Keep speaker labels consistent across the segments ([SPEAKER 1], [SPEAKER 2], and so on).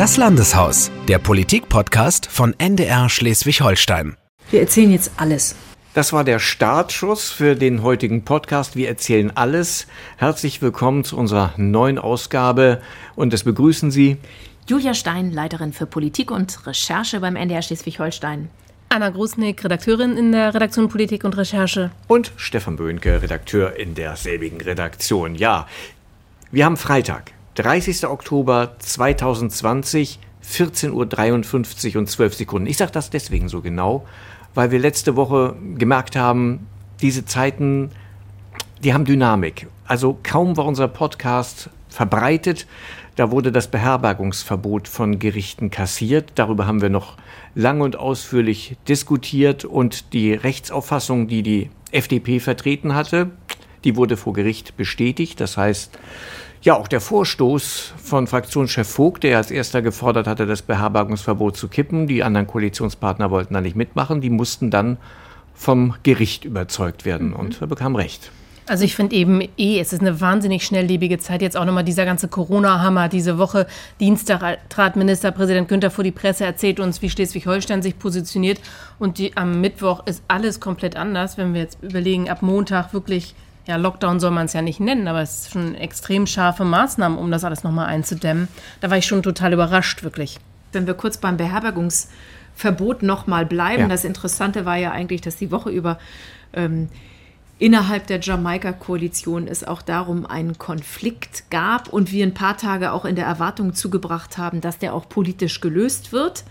[SPEAKER 1] Das Landeshaus, der Politik-Podcast von NDR Schleswig-Holstein.
[SPEAKER 2] Wir erzählen jetzt alles.
[SPEAKER 3] Das war der Startschuss für den heutigen Podcast. Wir erzählen alles. Herzlich willkommen zu unserer neuen Ausgabe und es begrüßen Sie
[SPEAKER 2] Julia Stein, Leiterin für Politik und Recherche beim NDR Schleswig-Holstein.
[SPEAKER 4] Anna Grusnick, Redakteurin in der Redaktion Politik und Recherche.
[SPEAKER 3] Und Stefan Böhnke, Redakteur in derselbigen Redaktion. Ja, wir haben Freitag, 30. Oktober 2020, 14.53 Uhr und 12 Sekunden. Ich sage das deswegen so genau, weil wir letzte Woche gemerkt haben, diese Zeiten, die haben Dynamik. Also kaum war unser Podcast verbreitet, da wurde das Beherbergungsverbot von Gerichten kassiert. Darüber haben wir noch lang und ausführlich diskutiert und die Rechtsauffassung, die die FDP vertreten hatte, die wurde vor Gericht bestätigt. Das heißt, ja, auch der Vorstoß von Fraktionschef Vogt, der als erster gefordert hatte, das Beherbergungsverbot zu kippen, die anderen Koalitionspartner wollten da nicht mitmachen, die mussten dann vom Gericht überzeugt werden mhm. und er bekam Recht.
[SPEAKER 4] Also ich finde eben eh, es ist eine wahnsinnig schnelllebige Zeit. Jetzt auch nochmal dieser ganze Corona-Hammer. Diese Woche Dienstag trat Ministerpräsident Günther vor die Presse, erzählt uns, wie Schleswig-Holstein sich positioniert. Und die, am Mittwoch ist alles komplett anders. Wenn wir jetzt überlegen, ab Montag wirklich, ja, Lockdown soll man es ja nicht nennen, aber es ist schon extrem scharfe Maßnahmen, um das alles nochmal einzudämmen. Da war ich schon total überrascht, wirklich.
[SPEAKER 2] Wenn wir kurz beim Beherbergungsverbot nochmal bleiben. Ja. Das Interessante war ja eigentlich, dass die Woche über ähm, innerhalb der Jamaika-Koalition es auch darum einen Konflikt gab und wir ein paar Tage auch in der Erwartung zugebracht haben, dass der auch politisch gelöst wird.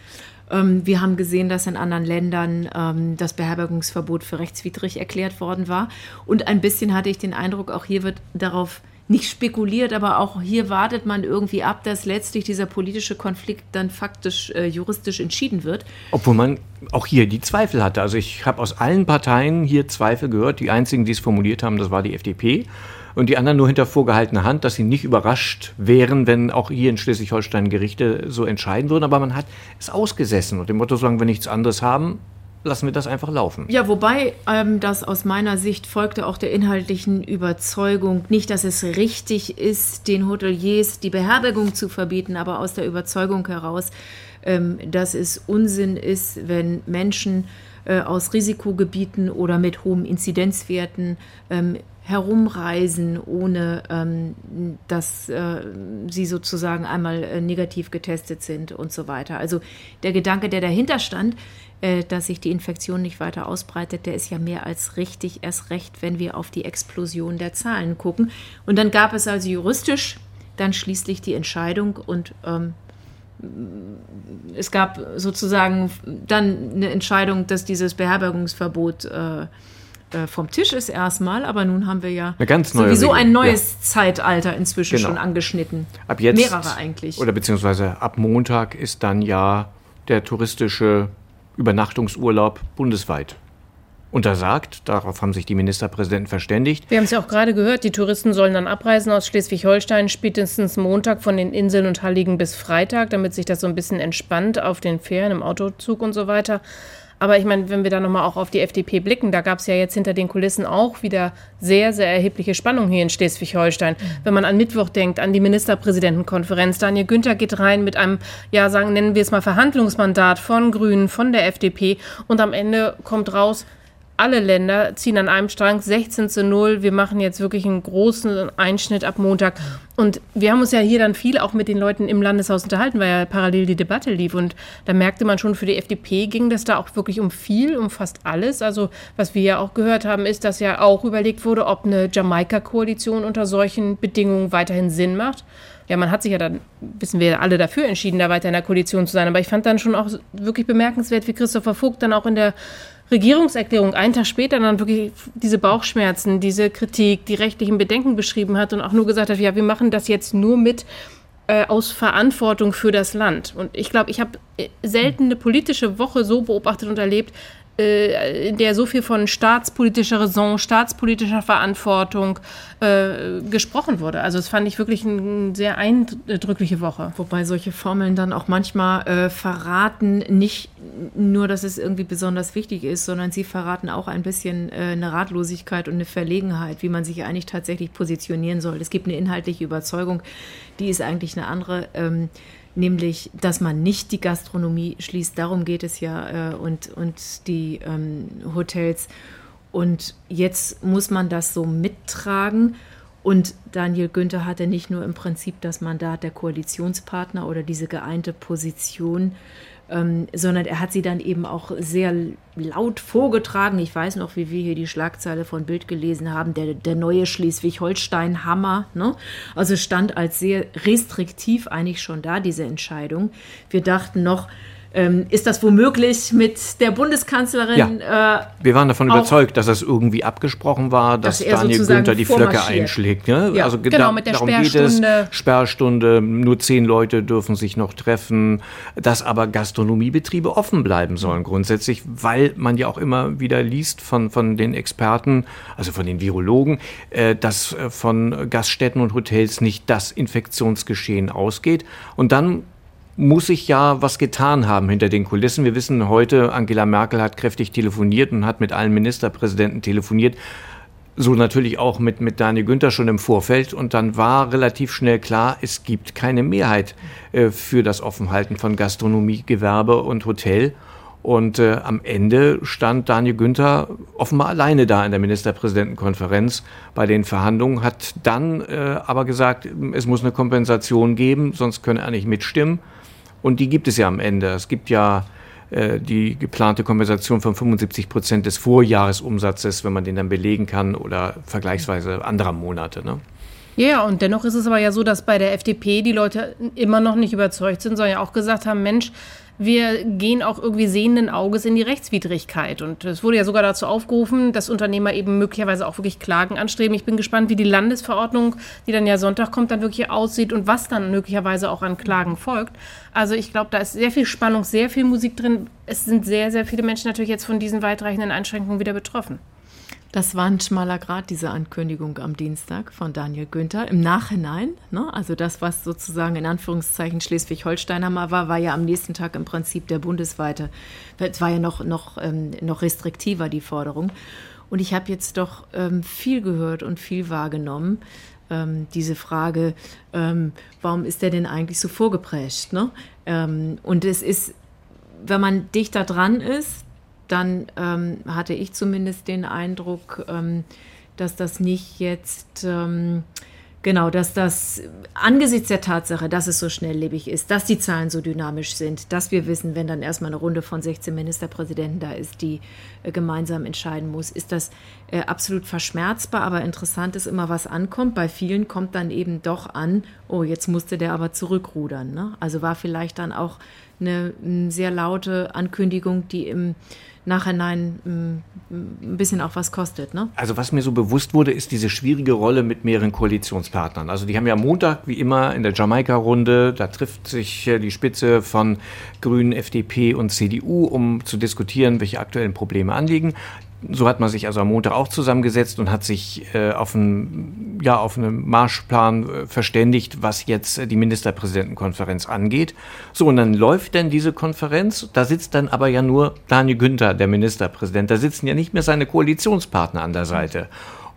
[SPEAKER 2] Ähm, wir haben gesehen, dass in anderen Ländern ähm, das Beherbergungsverbot für rechtswidrig erklärt worden war. Und ein bisschen hatte ich den Eindruck, auch hier wird darauf nicht spekuliert, aber auch hier wartet man irgendwie ab, dass letztlich dieser politische Konflikt dann faktisch äh, juristisch entschieden wird.
[SPEAKER 3] Obwohl man auch hier die Zweifel hatte. Also ich habe aus allen Parteien hier Zweifel gehört. Die einzigen, die es formuliert haben, das war die FDP. Und die anderen nur hinter vorgehaltener Hand, dass sie nicht überrascht wären, wenn auch hier in Schleswig-Holstein Gerichte so entscheiden würden. Aber man hat es ausgesessen und dem Motto, solange wir nichts anderes haben, lassen wir das einfach laufen.
[SPEAKER 2] Ja, wobei ähm, das aus meiner Sicht folgte auch der inhaltlichen Überzeugung, nicht, dass es richtig ist, den Hoteliers die Beherbergung zu verbieten, aber aus der Überzeugung heraus, ähm, dass es Unsinn ist, wenn Menschen äh, aus Risikogebieten oder mit hohen Inzidenzwerten ähm, herumreisen, ohne ähm, dass äh, sie sozusagen einmal äh, negativ getestet sind und so weiter. Also der Gedanke, der dahinter stand, äh, dass sich die Infektion nicht weiter ausbreitet, der ist ja mehr als richtig, erst recht, wenn wir auf die Explosion der Zahlen gucken. Und dann gab es also juristisch dann schließlich die Entscheidung und ähm, es gab sozusagen dann eine Entscheidung, dass dieses Beherbergungsverbot äh, äh vom Tisch ist erstmal, aber nun haben wir ja sowieso ein neues ja. Zeitalter inzwischen genau. schon angeschnitten.
[SPEAKER 3] Ab jetzt mehrere eigentlich. Oder beziehungsweise ab Montag ist dann ja der touristische Übernachtungsurlaub bundesweit untersagt. Darauf haben sich die Ministerpräsidenten verständigt.
[SPEAKER 4] Wir haben es ja auch gerade gehört, die Touristen sollen dann abreisen aus Schleswig-Holstein spätestens Montag von den Inseln und Halligen bis Freitag, damit sich das so ein bisschen entspannt auf den Fähren, im Autozug und so weiter. Aber ich meine, wenn wir da nochmal auch auf die FDP blicken, da gab es ja jetzt hinter den Kulissen auch wieder sehr, sehr erhebliche Spannung hier in Schleswig-Holstein. Wenn man an Mittwoch denkt, an die Ministerpräsidentenkonferenz, Daniel Günther geht rein mit einem, ja, sagen, nennen wir es mal Verhandlungsmandat von Grünen, von der FDP und am Ende kommt raus, alle Länder ziehen an einem Strang 16 zu 0. Wir machen jetzt wirklich einen großen Einschnitt ab Montag. Und wir haben uns ja hier dann viel auch mit den Leuten im Landeshaus unterhalten, weil ja parallel die Debatte lief. Und da merkte man schon, für die FDP ging das da auch wirklich um viel, um fast alles. Also was wir ja auch gehört haben, ist, dass ja auch überlegt wurde, ob eine Jamaika-Koalition unter solchen Bedingungen weiterhin Sinn macht ja, man hat sich ja dann, wissen wir alle, dafür entschieden, da weiter in der Koalition zu sein. Aber ich fand dann schon auch wirklich bemerkenswert, wie Christopher Vogt dann auch in der Regierungserklärung einen Tag später dann wirklich diese Bauchschmerzen, diese Kritik, die rechtlichen Bedenken beschrieben hat und auch nur gesagt hat, ja, wir machen das jetzt nur mit äh, aus Verantwortung für das Land. Und ich glaube, ich habe äh, selten eine politische Woche so beobachtet und erlebt, in der so viel von staatspolitischer Raison, staatspolitischer Verantwortung äh, gesprochen wurde. Also das fand ich wirklich eine sehr eindrückliche Woche.
[SPEAKER 2] Wobei solche Formeln dann auch manchmal äh, verraten, nicht nur, dass es irgendwie besonders wichtig ist, sondern sie verraten auch ein bisschen äh, eine Ratlosigkeit und eine Verlegenheit, wie man sich eigentlich tatsächlich positionieren soll. Es gibt eine inhaltliche Überzeugung, die ist eigentlich eine andere. Ähm, nämlich, dass man nicht die Gastronomie schließt. Darum geht es ja äh, und, und die ähm, Hotels. Und jetzt muss man das so mittragen. Und Daniel Günther hatte nicht nur im Prinzip das Mandat der Koalitionspartner oder diese geeinte Position, ähm, sondern er hat sie dann eben auch sehr laut vorgetragen. Ich weiß noch, wie wir hier die Schlagzeile von Bild gelesen haben, der, der neue Schleswig-Holstein-Hammer. Ne? Also stand als sehr restriktiv eigentlich schon da, diese Entscheidung. Wir dachten noch, ähm, ist das womöglich mit der Bundeskanzlerin?
[SPEAKER 3] Ja. Äh, Wir waren davon überzeugt, dass das irgendwie abgesprochen war, dass, dass Daniel Günther die Flöcke einschlägt. Ne?
[SPEAKER 2] Ja, also genau, mit der darum
[SPEAKER 3] Sperrstunde. Sperrstunde, nur zehn Leute dürfen sich noch treffen, dass aber Gastronomiebetriebe offen bleiben sollen grundsätzlich, weil man ja auch immer wieder liest von, von den Experten, also von den Virologen, äh, dass äh, von Gaststätten und Hotels nicht das Infektionsgeschehen ausgeht. Und dann muss sich ja was getan haben hinter den Kulissen. Wir wissen heute, Angela Merkel hat kräftig telefoniert und hat mit allen Ministerpräsidenten telefoniert. So natürlich auch mit, mit Daniel Günther schon im Vorfeld. Und dann war relativ schnell klar, es gibt keine Mehrheit äh, für das Offenhalten von Gastronomie, Gewerbe und Hotel. Und äh, am Ende stand Daniel Günther offenbar alleine da in der Ministerpräsidentenkonferenz bei den Verhandlungen, hat dann äh, aber gesagt, es muss eine Kompensation geben, sonst könne er nicht mitstimmen. Und die gibt es ja am Ende. Es gibt ja äh, die geplante Kompensation von 75 Prozent des Vorjahresumsatzes, wenn man den dann belegen kann, oder vergleichsweise anderer Monate. Ne?
[SPEAKER 4] Ja, und dennoch ist es aber ja so, dass bei der FDP die Leute immer noch nicht überzeugt sind, sondern ja auch gesagt haben, Mensch, wir gehen auch irgendwie sehenden Auges in die Rechtswidrigkeit. Und es wurde ja sogar dazu aufgerufen, dass Unternehmer eben möglicherweise auch wirklich Klagen anstreben. Ich bin gespannt, wie die Landesverordnung, die dann ja Sonntag kommt, dann wirklich aussieht und was dann möglicherweise auch an Klagen folgt. Also ich glaube, da ist sehr viel Spannung, sehr viel Musik drin. Es sind sehr, sehr viele Menschen natürlich jetzt von diesen weitreichenden Einschränkungen wieder betroffen.
[SPEAKER 2] Das war ein schmaler Grad, diese Ankündigung am Dienstag von Daniel Günther. Im Nachhinein, ne, also das, was sozusagen in Anführungszeichen Schleswig-Holsteiner mal war, war ja am nächsten Tag im Prinzip der bundesweite. Es war ja noch, noch, ähm, noch restriktiver, die Forderung. Und ich habe jetzt doch ähm, viel gehört und viel wahrgenommen. Ähm, diese Frage, ähm, warum ist der denn eigentlich so vorgeprägt? Ne? Ähm, und es ist, wenn man dichter dran ist, dann ähm, hatte ich zumindest den Eindruck, ähm, dass das nicht jetzt, ähm, genau, dass das angesichts der Tatsache, dass es so schnelllebig ist, dass die Zahlen so dynamisch sind, dass wir wissen, wenn dann erstmal eine Runde von 16 Ministerpräsidenten da ist, die äh, gemeinsam entscheiden muss, ist das äh, absolut verschmerzbar. Aber interessant ist immer, was ankommt. Bei vielen kommt dann eben doch an, oh, jetzt musste der aber zurückrudern. Ne? Also war vielleicht dann auch eine, sehr laute Ankündigung, die im Nachhinein mm, ein bisschen auch was kostet. Ne?
[SPEAKER 3] Also was mir so bewusst wurde, ist diese schwierige Rolle mit mehreren Koalitionspartnern. Also die haben ja Montag wie immer in der Jamaika-Runde, da trifft sich die Spitze von Grünen, FDP und CDU, um zu diskutieren, welche aktuellen Probleme anliegen so hat man sich also am Montag auch zusammengesetzt und hat sich äh, auf, einen, ja, auf einen Marschplan äh, verständigt, was jetzt äh, die Ministerpräsidentenkonferenz angeht. So, und dann läuft dann diese Konferenz. Da sitzt dann aber ja nur Daniel Günther, der Ministerpräsident. Da sitzen ja nicht mehr seine Koalitionspartner an der Seite.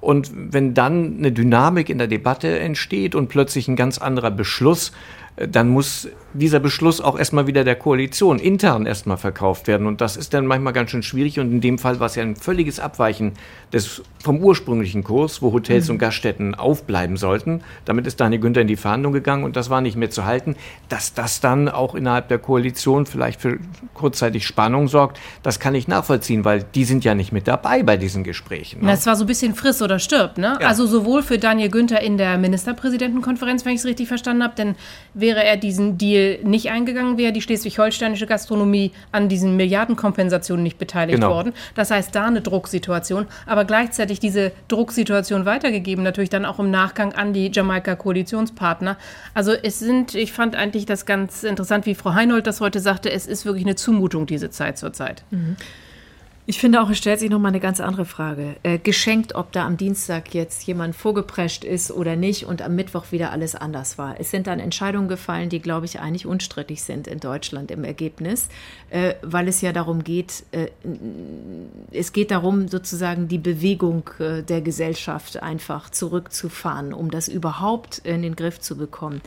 [SPEAKER 3] Und wenn dann eine Dynamik in der Debatte entsteht und plötzlich ein ganz anderer Beschluss dann muss dieser Beschluss auch erstmal wieder der Koalition intern erstmal verkauft werden. Und das ist dann manchmal ganz schön schwierig. Und in dem Fall war es ja ein völliges Abweichen des, vom ursprünglichen Kurs, wo Hotels mhm. und Gaststätten aufbleiben sollten. Damit ist Daniel Günther in die Verhandlung gegangen und das war nicht mehr zu halten. Dass das dann auch innerhalb der Koalition vielleicht für kurzzeitig Spannung sorgt, das kann ich nachvollziehen, weil die sind ja nicht mit dabei bei diesen Gesprächen.
[SPEAKER 4] Ne? Das war so ein bisschen friss oder stirb, ne? Ja. Also sowohl für Daniel Günther in der Ministerpräsidentenkonferenz, wenn ich es richtig verstanden habe, denn wäre er diesen Deal nicht eingegangen, wäre die schleswig-holsteinische Gastronomie an diesen Milliardenkompensationen nicht beteiligt genau. worden. Das heißt, da eine Drucksituation, aber gleichzeitig diese Drucksituation weitergegeben, natürlich dann auch im Nachgang an die Jamaika-Koalitionspartner. Also es sind, ich fand eigentlich das ganz interessant, wie Frau Heinold das heute sagte, es ist wirklich eine Zumutung, diese Zeit zurzeit. Mhm.
[SPEAKER 2] Ich finde auch, es stellt sich nochmal eine ganz andere Frage. Äh, geschenkt, ob da am Dienstag jetzt jemand vorgeprescht ist oder nicht und am Mittwoch wieder alles anders war. Es sind dann Entscheidungen gefallen, die, glaube ich, eigentlich unstrittig sind in Deutschland im Ergebnis, äh, weil es ja darum geht, äh, es geht darum, sozusagen die Bewegung äh, der Gesellschaft einfach zurückzufahren, um das überhaupt in den Griff zu bekommen.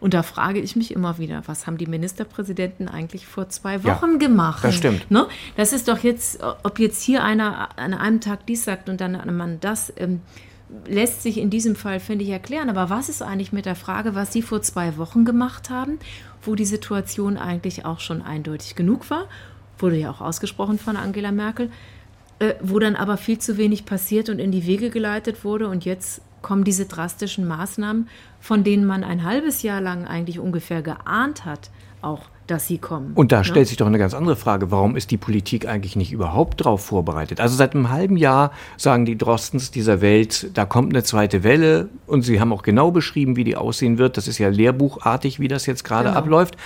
[SPEAKER 2] Und da frage ich mich immer wieder, was haben die Ministerpräsidenten eigentlich vor zwei Wochen ja, gemacht?
[SPEAKER 3] Das stimmt.
[SPEAKER 2] Ne? Das ist doch jetzt, ob jetzt hier einer an einem Tag dies sagt und dann an einem Mann das, ähm, lässt sich in diesem Fall, finde ich, erklären. Aber was ist eigentlich mit der Frage, was Sie vor zwei Wochen gemacht haben, wo die Situation eigentlich auch schon eindeutig genug war? Wurde ja auch ausgesprochen von Angela Merkel. Äh, wo dann aber viel zu wenig passiert und in die Wege geleitet wurde. Und jetzt kommen diese drastischen Maßnahmen, von denen man ein halbes Jahr lang eigentlich ungefähr geahnt hat, auch dass sie kommen.
[SPEAKER 3] Und da ne? stellt sich doch eine ganz andere Frage. Warum ist die Politik eigentlich nicht überhaupt darauf vorbereitet? Also seit einem halben Jahr sagen die Drostens dieser Welt, da kommt eine zweite Welle und sie haben auch genau beschrieben, wie die aussehen wird. Das ist ja lehrbuchartig, wie das jetzt gerade genau. abläuft.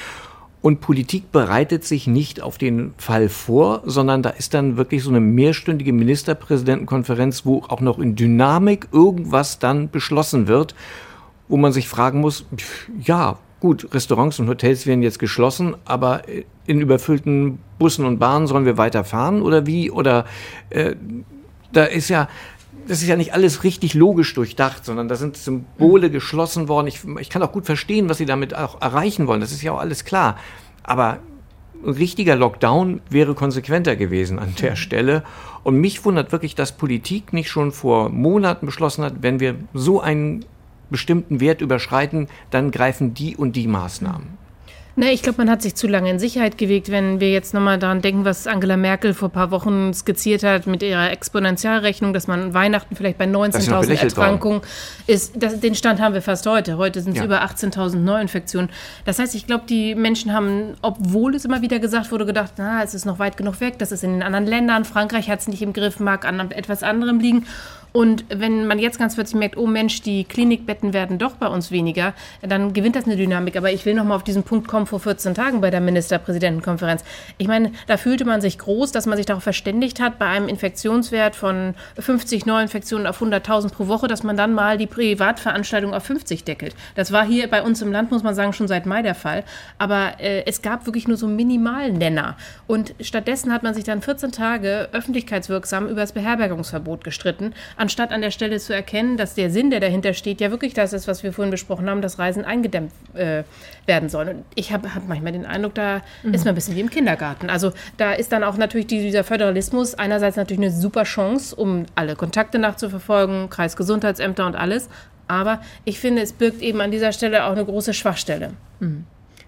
[SPEAKER 3] Und Politik bereitet sich nicht auf den Fall vor, sondern da ist dann wirklich so eine mehrstündige Ministerpräsidentenkonferenz, wo auch noch in Dynamik irgendwas dann beschlossen wird, wo man sich fragen muss, ja, gut, Restaurants und Hotels werden jetzt geschlossen, aber in überfüllten Bussen und Bahnen sollen wir weiterfahren oder wie? Oder äh, da ist ja, das ist ja nicht alles richtig logisch durchdacht, sondern da sind Symbole geschlossen worden. Ich, ich kann auch gut verstehen, was sie damit auch erreichen wollen. Das ist ja auch alles klar. Aber ein richtiger Lockdown wäre konsequenter gewesen an der Stelle. Und mich wundert wirklich, dass Politik nicht schon vor Monaten beschlossen hat, wenn wir so einen bestimmten Wert überschreiten, dann greifen die und die Maßnahmen.
[SPEAKER 4] Na, ich glaube, man hat sich zu lange in Sicherheit gewegt, wenn wir jetzt nochmal daran denken, was Angela Merkel vor ein paar Wochen skizziert hat mit ihrer Exponentialrechnung, dass man Weihnachten vielleicht bei 19.000 Erkrankungen ist. Das, den Stand haben wir fast heute. Heute sind es ja. über 18.000 Neuinfektionen. Das heißt, ich glaube, die Menschen haben, obwohl es immer wieder gesagt wurde, gedacht, na, es ist noch weit genug weg, das ist in den anderen Ländern. Frankreich hat es nicht im Griff, mag an etwas anderem liegen. Und wenn man jetzt ganz plötzlich merkt, oh Mensch, die Klinikbetten werden doch bei uns weniger, dann gewinnt das eine Dynamik. Aber ich will noch mal auf diesen Punkt kommen vor 14 Tagen bei der Ministerpräsidentenkonferenz. Ich meine, da fühlte man sich groß, dass man sich darauf verständigt hat, bei einem Infektionswert von 50 Neuinfektionen auf 100.000 pro Woche, dass man dann mal die Privatveranstaltung auf 50 deckelt. Das war hier bei uns im Land, muss man sagen, schon seit Mai der Fall. Aber äh, es gab wirklich nur so Minimalnenner. Und stattdessen hat man sich dann 14 Tage öffentlichkeitswirksam über das Beherbergungsverbot gestritten anstatt an der Stelle zu erkennen, dass der Sinn, der dahinter steht, ja wirklich das ist, was wir vorhin besprochen haben, dass Reisen eingedämmt äh, werden soll. Und ich habe hab manchmal den Eindruck, da mhm. ist man ein bisschen wie im Kindergarten. Also da ist dann auch natürlich dieser Föderalismus einerseits natürlich eine super Chance, um alle Kontakte nachzuverfolgen, Kreisgesundheitsämter und alles. Aber ich finde, es birgt eben an dieser Stelle auch eine große Schwachstelle.
[SPEAKER 2] Mhm.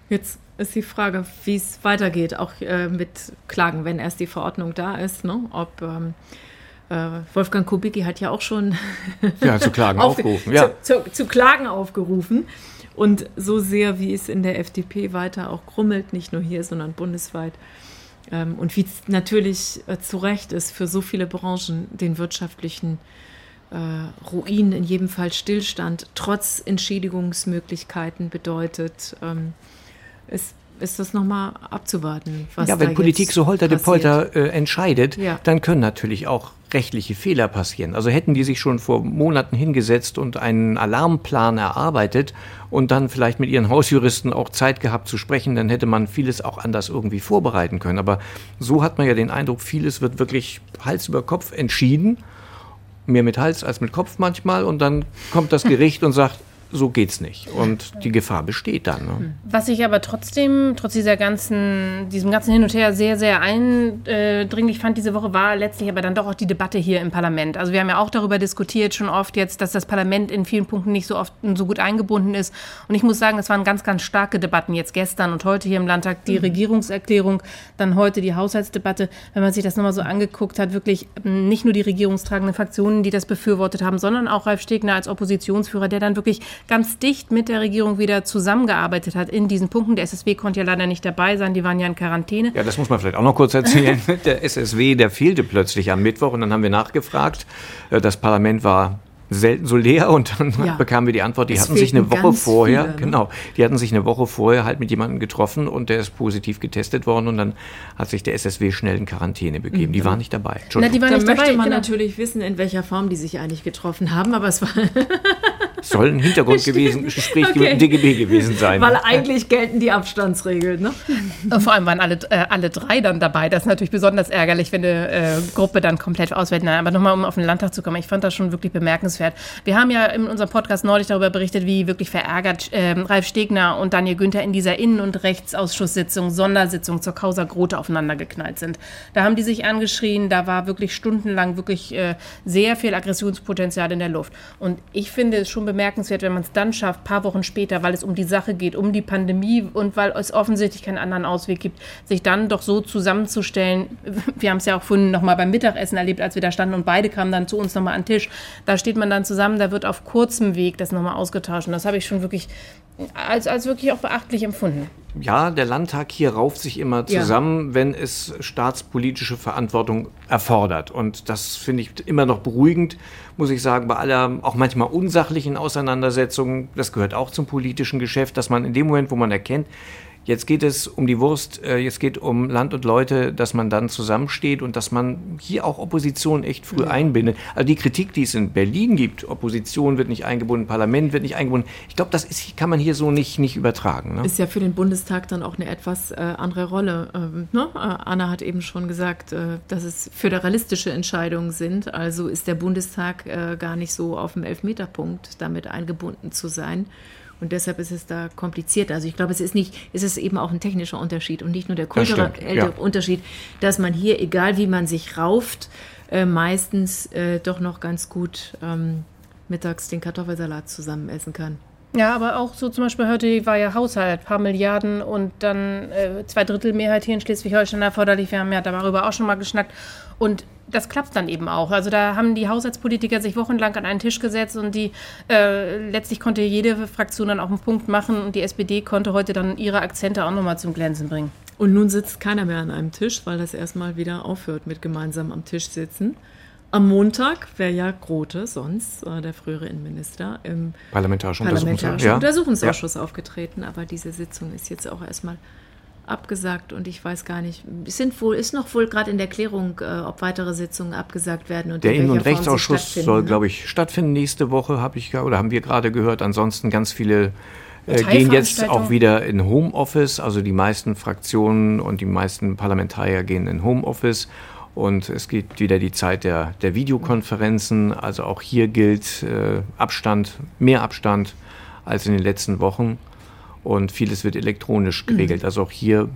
[SPEAKER 2] Jetzt ist die Frage, wie es weitergeht, auch äh, mit Klagen, wenn erst die Verordnung da ist, ne? ob ähm, äh, Wolfgang Kubicki hat ja auch schon
[SPEAKER 3] ja, zu Klagen aufgerufen. Ja.
[SPEAKER 2] Zu, zu, zu, Klagen aufgerufen. Und so sehr, wie es in der FDP weiter auch krummelt, nicht nur hier, sondern bundesweit. Ähm, und wie es natürlich äh, zu Recht ist für so viele Branchen, den wirtschaftlichen äh, Ruin, in jedem Fall Stillstand, trotz Entschädigungsmöglichkeiten bedeutet, ähm, ist das nochmal abzuwarten.
[SPEAKER 3] Was ja, wenn Politik so holter de Polter äh, entscheidet, ja. dann können natürlich auch rechtliche Fehler passieren. Also hätten die sich schon vor Monaten hingesetzt und einen Alarmplan erarbeitet und dann vielleicht mit ihren Hausjuristen auch Zeit gehabt zu sprechen, dann hätte man vieles auch anders irgendwie vorbereiten können. Aber so hat man ja den Eindruck, vieles wird wirklich Hals über Kopf entschieden. Mehr mit Hals als mit Kopf manchmal. Und dann kommt das Gericht und sagt, so geht's nicht. Und die Gefahr besteht dann. Ne?
[SPEAKER 4] Was ich aber trotzdem, trotz dieser ganzen, diesem ganzen Hin und Her sehr, sehr eindringlich fand diese Woche, war letztlich aber dann doch auch die Debatte hier im Parlament. Also wir haben ja auch darüber diskutiert schon oft jetzt, dass das Parlament in vielen Punkten nicht so oft so gut eingebunden ist. Und ich muss sagen, es waren ganz, ganz starke Debatten jetzt gestern und heute hier im Landtag. Die mhm. Regierungserklärung, dann heute die Haushaltsdebatte. Wenn man sich das nochmal so angeguckt hat, wirklich nicht nur die regierungstragenden Fraktionen, die das befürwortet haben, sondern auch Ralf Stegner als Oppositionsführer, der dann wirklich ganz dicht mit der Regierung wieder zusammengearbeitet hat in diesen Punkten. Der SSW konnte ja leider nicht dabei sein, die waren ja in Quarantäne.
[SPEAKER 3] Ja, das muss man vielleicht auch noch kurz erzählen. der SSW, der fehlte plötzlich am Mittwoch und dann haben wir nachgefragt. Äh, das Parlament war selten so leer und dann ja. bekamen wir die Antwort, die es hatten sich eine Woche vorher, viele, ne? genau, die hatten sich eine Woche vorher halt mit jemandem getroffen und der ist positiv getestet worden und dann hat sich der SSW schnell in Quarantäne begeben. Mhm. Die waren nicht dabei.
[SPEAKER 2] Na, die waren da nicht möchte dabei, man genau. natürlich wissen, in welcher Form die sich eigentlich getroffen haben, aber es war
[SPEAKER 3] Soll ein Hintergrund gewesen, Gespräch okay. mit dem DGB gewesen sein.
[SPEAKER 2] Weil eigentlich gelten die Abstandsregeln. Ne?
[SPEAKER 4] Äh, vor allem waren alle, äh, alle drei dann dabei. Das ist natürlich besonders ärgerlich, wenn eine äh, Gruppe dann komplett auswählt. Nein, aber nochmal, um auf den Landtag zu kommen. Ich fand das schon wirklich bemerkenswert. Wir haben ja in unserem Podcast neulich darüber berichtet, wie wirklich verärgert äh, Ralf Stegner und Daniel Günther in dieser Innen- und Rechtsausschusssitzung, Sondersitzung zur Causa Grote aufeinander geknallt sind. Da haben die sich angeschrien, da war wirklich stundenlang wirklich äh, sehr viel Aggressionspotenzial in der Luft. Und ich finde es schon bemerkenswert, wenn man es dann schafft, paar Wochen später, weil es um die Sache geht, um die Pandemie und weil es offensichtlich keinen anderen Ausweg gibt, sich dann doch so zusammenzustellen. Wir haben es ja auch vorhin nochmal beim Mittagessen erlebt, als wir da standen und beide kamen dann zu uns nochmal an den Tisch. Da steht man dann zusammen, da wird auf kurzem Weg das nochmal ausgetauscht. Und das habe ich schon wirklich als, als wirklich auch beachtlich empfunden.
[SPEAKER 3] Ja, der Landtag hier rauft sich immer zusammen, ja. wenn es staatspolitische Verantwortung erfordert. Und das finde ich immer noch beruhigend, muss ich sagen, bei aller auch manchmal unsachlichen Auseinandersetzungen. Das gehört auch zum politischen Geschäft, dass man in dem Moment, wo man erkennt, Jetzt geht es um die Wurst, äh, jetzt geht um Land und Leute, dass man dann zusammensteht und dass man hier auch Opposition echt früh ja. einbindet. Also die Kritik, die es in Berlin gibt, Opposition wird nicht eingebunden, Parlament wird nicht eingebunden, ich glaube, das ist, kann man hier so nicht, nicht übertragen.
[SPEAKER 2] Ne? Ist ja für den Bundestag dann auch eine etwas äh, andere Rolle. Ähm, ne? Äh, Anna hat eben schon gesagt, äh, dass es föderalistische Entscheidungen sind. Also ist der Bundestag äh, gar nicht so auf dem Elfmeterpunkt damit eingebunden zu sein. Und deshalb ist es da kompliziert. Also ich glaube, es ist nicht, es ist eben auch ein technischer Unterschied und nicht nur der kulturelle ja. Unterschied, dass man hier, egal wie man sich rauft, äh, meistens äh, doch noch ganz gut ähm, mittags den Kartoffelsalat zusammen essen kann.
[SPEAKER 4] Ja, aber auch so zum Beispiel heute war ja Haushalt, ein paar Milliarden und dann äh, zwei Drittel Mehrheit hier in Schleswig-Holstein erforderlich. Wir haben ja darüber auch schon mal geschnackt. Und das klappt dann eben auch. Also da haben die Haushaltspolitiker sich wochenlang an einen Tisch gesetzt und die äh, letztlich konnte jede Fraktion dann auch einen Punkt machen und die SPD konnte heute dann ihre Akzente auch nochmal zum Glänzen bringen.
[SPEAKER 2] Und nun sitzt keiner mehr an einem Tisch, weil das erstmal wieder aufhört mit gemeinsam am Tisch sitzen. Am Montag wäre ja Grote, sonst äh, der frühere Innenminister, im
[SPEAKER 3] Parlamentarischen,
[SPEAKER 2] Parlamentarischen ja. Untersuchungsausschuss ja. aufgetreten. Aber diese Sitzung ist jetzt auch erstmal abgesagt und ich weiß gar nicht, sind wohl, ist noch wohl gerade in der Klärung, äh, ob weitere Sitzungen abgesagt werden.
[SPEAKER 3] Und der Innen- und Rechtsausschuss soll, glaube ich, stattfinden nächste Woche, habe ich oder haben wir gerade gehört. Ansonsten ganz viele äh, gehen jetzt auch wieder in Homeoffice. Also die meisten Fraktionen und die meisten Parlamentarier gehen in Homeoffice. Und es gibt wieder die Zeit der, der Videokonferenzen. Also auch hier gilt äh, Abstand, mehr Abstand als in den letzten Wochen. Und vieles wird elektronisch mhm. geregelt. Mhm. Also auch hier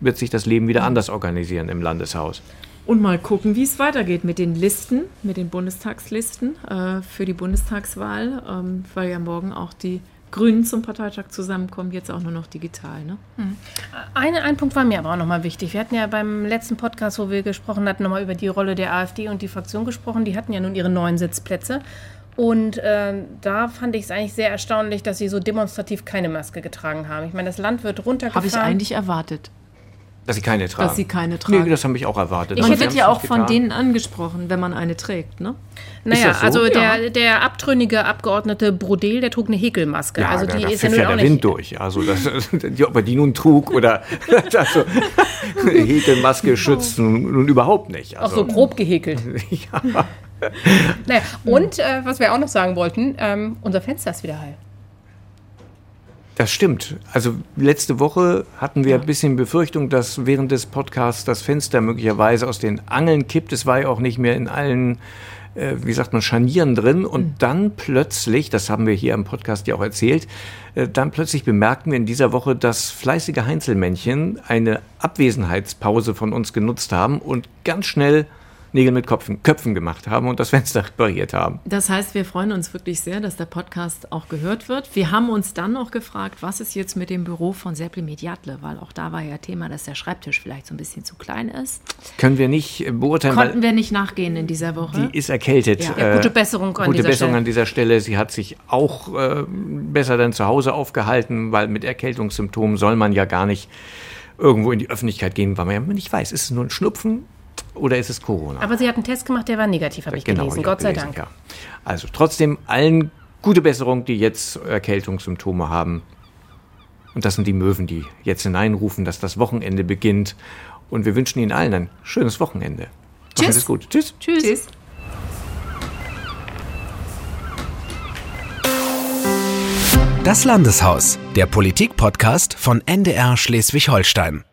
[SPEAKER 3] wird sich das Leben wieder anders organisieren im Landeshaus.
[SPEAKER 2] Und mal gucken, wie es weitergeht mit den Listen, mit den Bundestagslisten äh, für die Bundestagswahl, ähm, weil ja morgen auch die Grünen zum Parteitag zusammenkommen, jetzt auch nur noch digital. Ne?
[SPEAKER 4] Hm. Ein, ein Punkt war mir aber auch nochmal wichtig. Wir hatten ja beim letzten Podcast, wo wir gesprochen hatten, nochmal über die Rolle der AfD und die Fraktion gesprochen. Die hatten ja nun ihre neuen Sitzplätze. Und äh, da fand ich es eigentlich sehr erstaunlich, dass sie so demonstrativ keine Maske getragen haben. Ich meine, das Land wird runtergefahren.
[SPEAKER 2] Habe ich eigentlich erwartet.
[SPEAKER 3] Dass sie keine tragen.
[SPEAKER 2] Dass sie keine tragen.
[SPEAKER 3] Nee, das habe ich auch erwartet.
[SPEAKER 2] Man wird ja auch von getan. denen angesprochen, wenn man eine trägt, ne?
[SPEAKER 4] Naja, so? also der, ja. der abtrünnige Abgeordnete Brodel, der trug eine Häkelmaske.
[SPEAKER 3] Ja,
[SPEAKER 4] also
[SPEAKER 3] die da, da ist ja, ja der Wind durch. Also das, ob er die nun trug oder also, Häkelmaske schützt nun, nun, überhaupt nicht.
[SPEAKER 4] Also, auch so grob gehäkelt. ja. Naja, und äh, was wir auch noch sagen wollten, ähm, unser Fenster ist wieder heil.
[SPEAKER 3] Das stimmt. Also letzte Woche hatten wir ein bisschen Befürchtung, dass während des Podcasts das Fenster möglicherweise aus den Angeln kippt. Es war ja auch nicht mehr in allen, äh, wie sagt man, Scharnieren drin. Und mhm. dann plötzlich, das haben wir hier im Podcast ja auch erzählt, äh, dann plötzlich bemerkten wir in dieser Woche, dass fleißige Heinzelmännchen eine Abwesenheitspause von uns genutzt haben und ganz schnell Nägel mit Köpfen, Köpfen gemacht haben und das Fenster repariert haben.
[SPEAKER 2] Das heißt, wir freuen uns wirklich sehr, dass der Podcast auch gehört wird. Wir haben uns dann noch gefragt, was ist jetzt mit dem Büro von Serpli Mediatle, weil auch da war ja Thema, dass der Schreibtisch vielleicht so ein bisschen zu klein ist.
[SPEAKER 3] Können wir nicht beurteilen.
[SPEAKER 2] Konnten wir nicht nachgehen in dieser Woche.
[SPEAKER 3] Die ist erkältet.
[SPEAKER 2] Ja. ja gute Besserung
[SPEAKER 3] an gute dieser Besserung Stelle. an dieser Stelle. Sie hat sich auch äh, besser dann zu Hause aufgehalten, weil mit Erkältungssymptomen soll man ja gar nicht irgendwo in die Öffentlichkeit gehen, weil man ja nicht weiß, ist es nur ein Schnupfen oder ist es Corona?
[SPEAKER 4] Aber sie hat einen Test gemacht, der war negativ, habe ich genau, gelesen. Ich Gott sei gelesen, Dank. Ja.
[SPEAKER 3] Also trotzdem allen gute Besserung, die jetzt Erkältungssymptome haben. Und das sind die Möwen, die jetzt hineinrufen, dass das Wochenende beginnt. Und wir wünschen Ihnen allen ein schönes Wochenende.
[SPEAKER 2] Tschüss. Machen es gut. Tschüss. Tschüss. Tschüss.
[SPEAKER 1] Das Landeshaus, der Politik-Podcast von NDR Schleswig-Holstein.